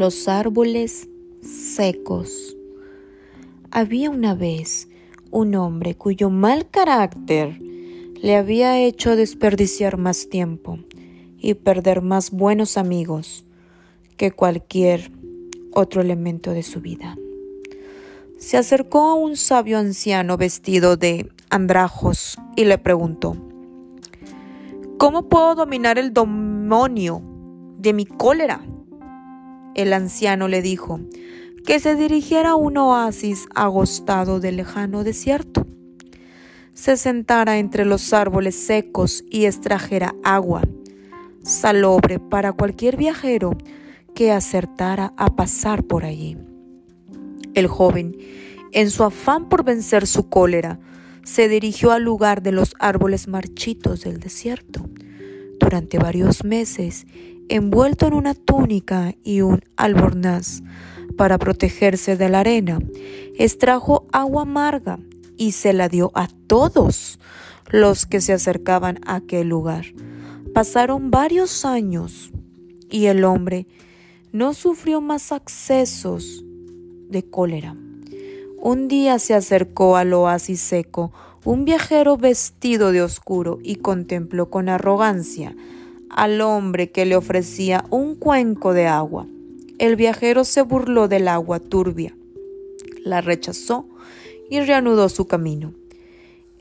Los árboles secos. Había una vez un hombre cuyo mal carácter le había hecho desperdiciar más tiempo y perder más buenos amigos que cualquier otro elemento de su vida. Se acercó a un sabio anciano vestido de andrajos y le preguntó, ¿Cómo puedo dominar el demonio de mi cólera? El anciano le dijo que se dirigiera a un oasis agostado del lejano desierto, se sentara entre los árboles secos y extrajera agua, salobre para cualquier viajero que acertara a pasar por allí. El joven, en su afán por vencer su cólera, se dirigió al lugar de los árboles marchitos del desierto. Durante varios meses, envuelto en una túnica y un albornoz para protegerse de la arena, extrajo agua amarga y se la dio a todos los que se acercaban a aquel lugar. Pasaron varios años y el hombre no sufrió más accesos de cólera. Un día se acercó al oasis seco un viajero vestido de oscuro y contempló con arrogancia al hombre que le ofrecía un cuenco de agua. El viajero se burló del agua turbia, la rechazó y reanudó su camino.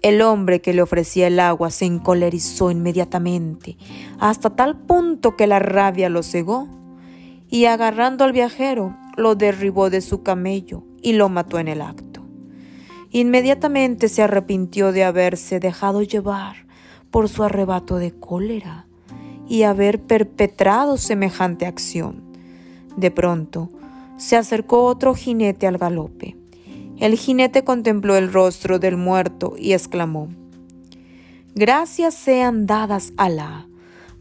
El hombre que le ofrecía el agua se encolerizó inmediatamente, hasta tal punto que la rabia lo cegó, y agarrando al viajero, lo derribó de su camello y lo mató en el acto. Inmediatamente se arrepintió de haberse dejado llevar por su arrebato de cólera y haber perpetrado semejante acción. De pronto, se acercó otro jinete al galope. El jinete contempló el rostro del muerto y exclamó, Gracias sean dadas a Alá,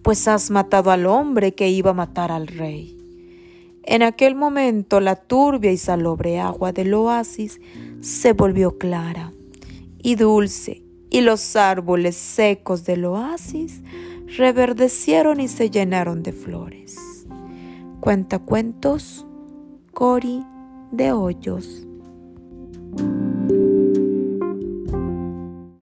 pues has matado al hombre que iba a matar al rey. En aquel momento la turbia y salobre agua del oasis se volvió clara y dulce, y los árboles secos del oasis reverdecieron y se llenaron de flores. Cuenta cuentos, Cori de Hoyos.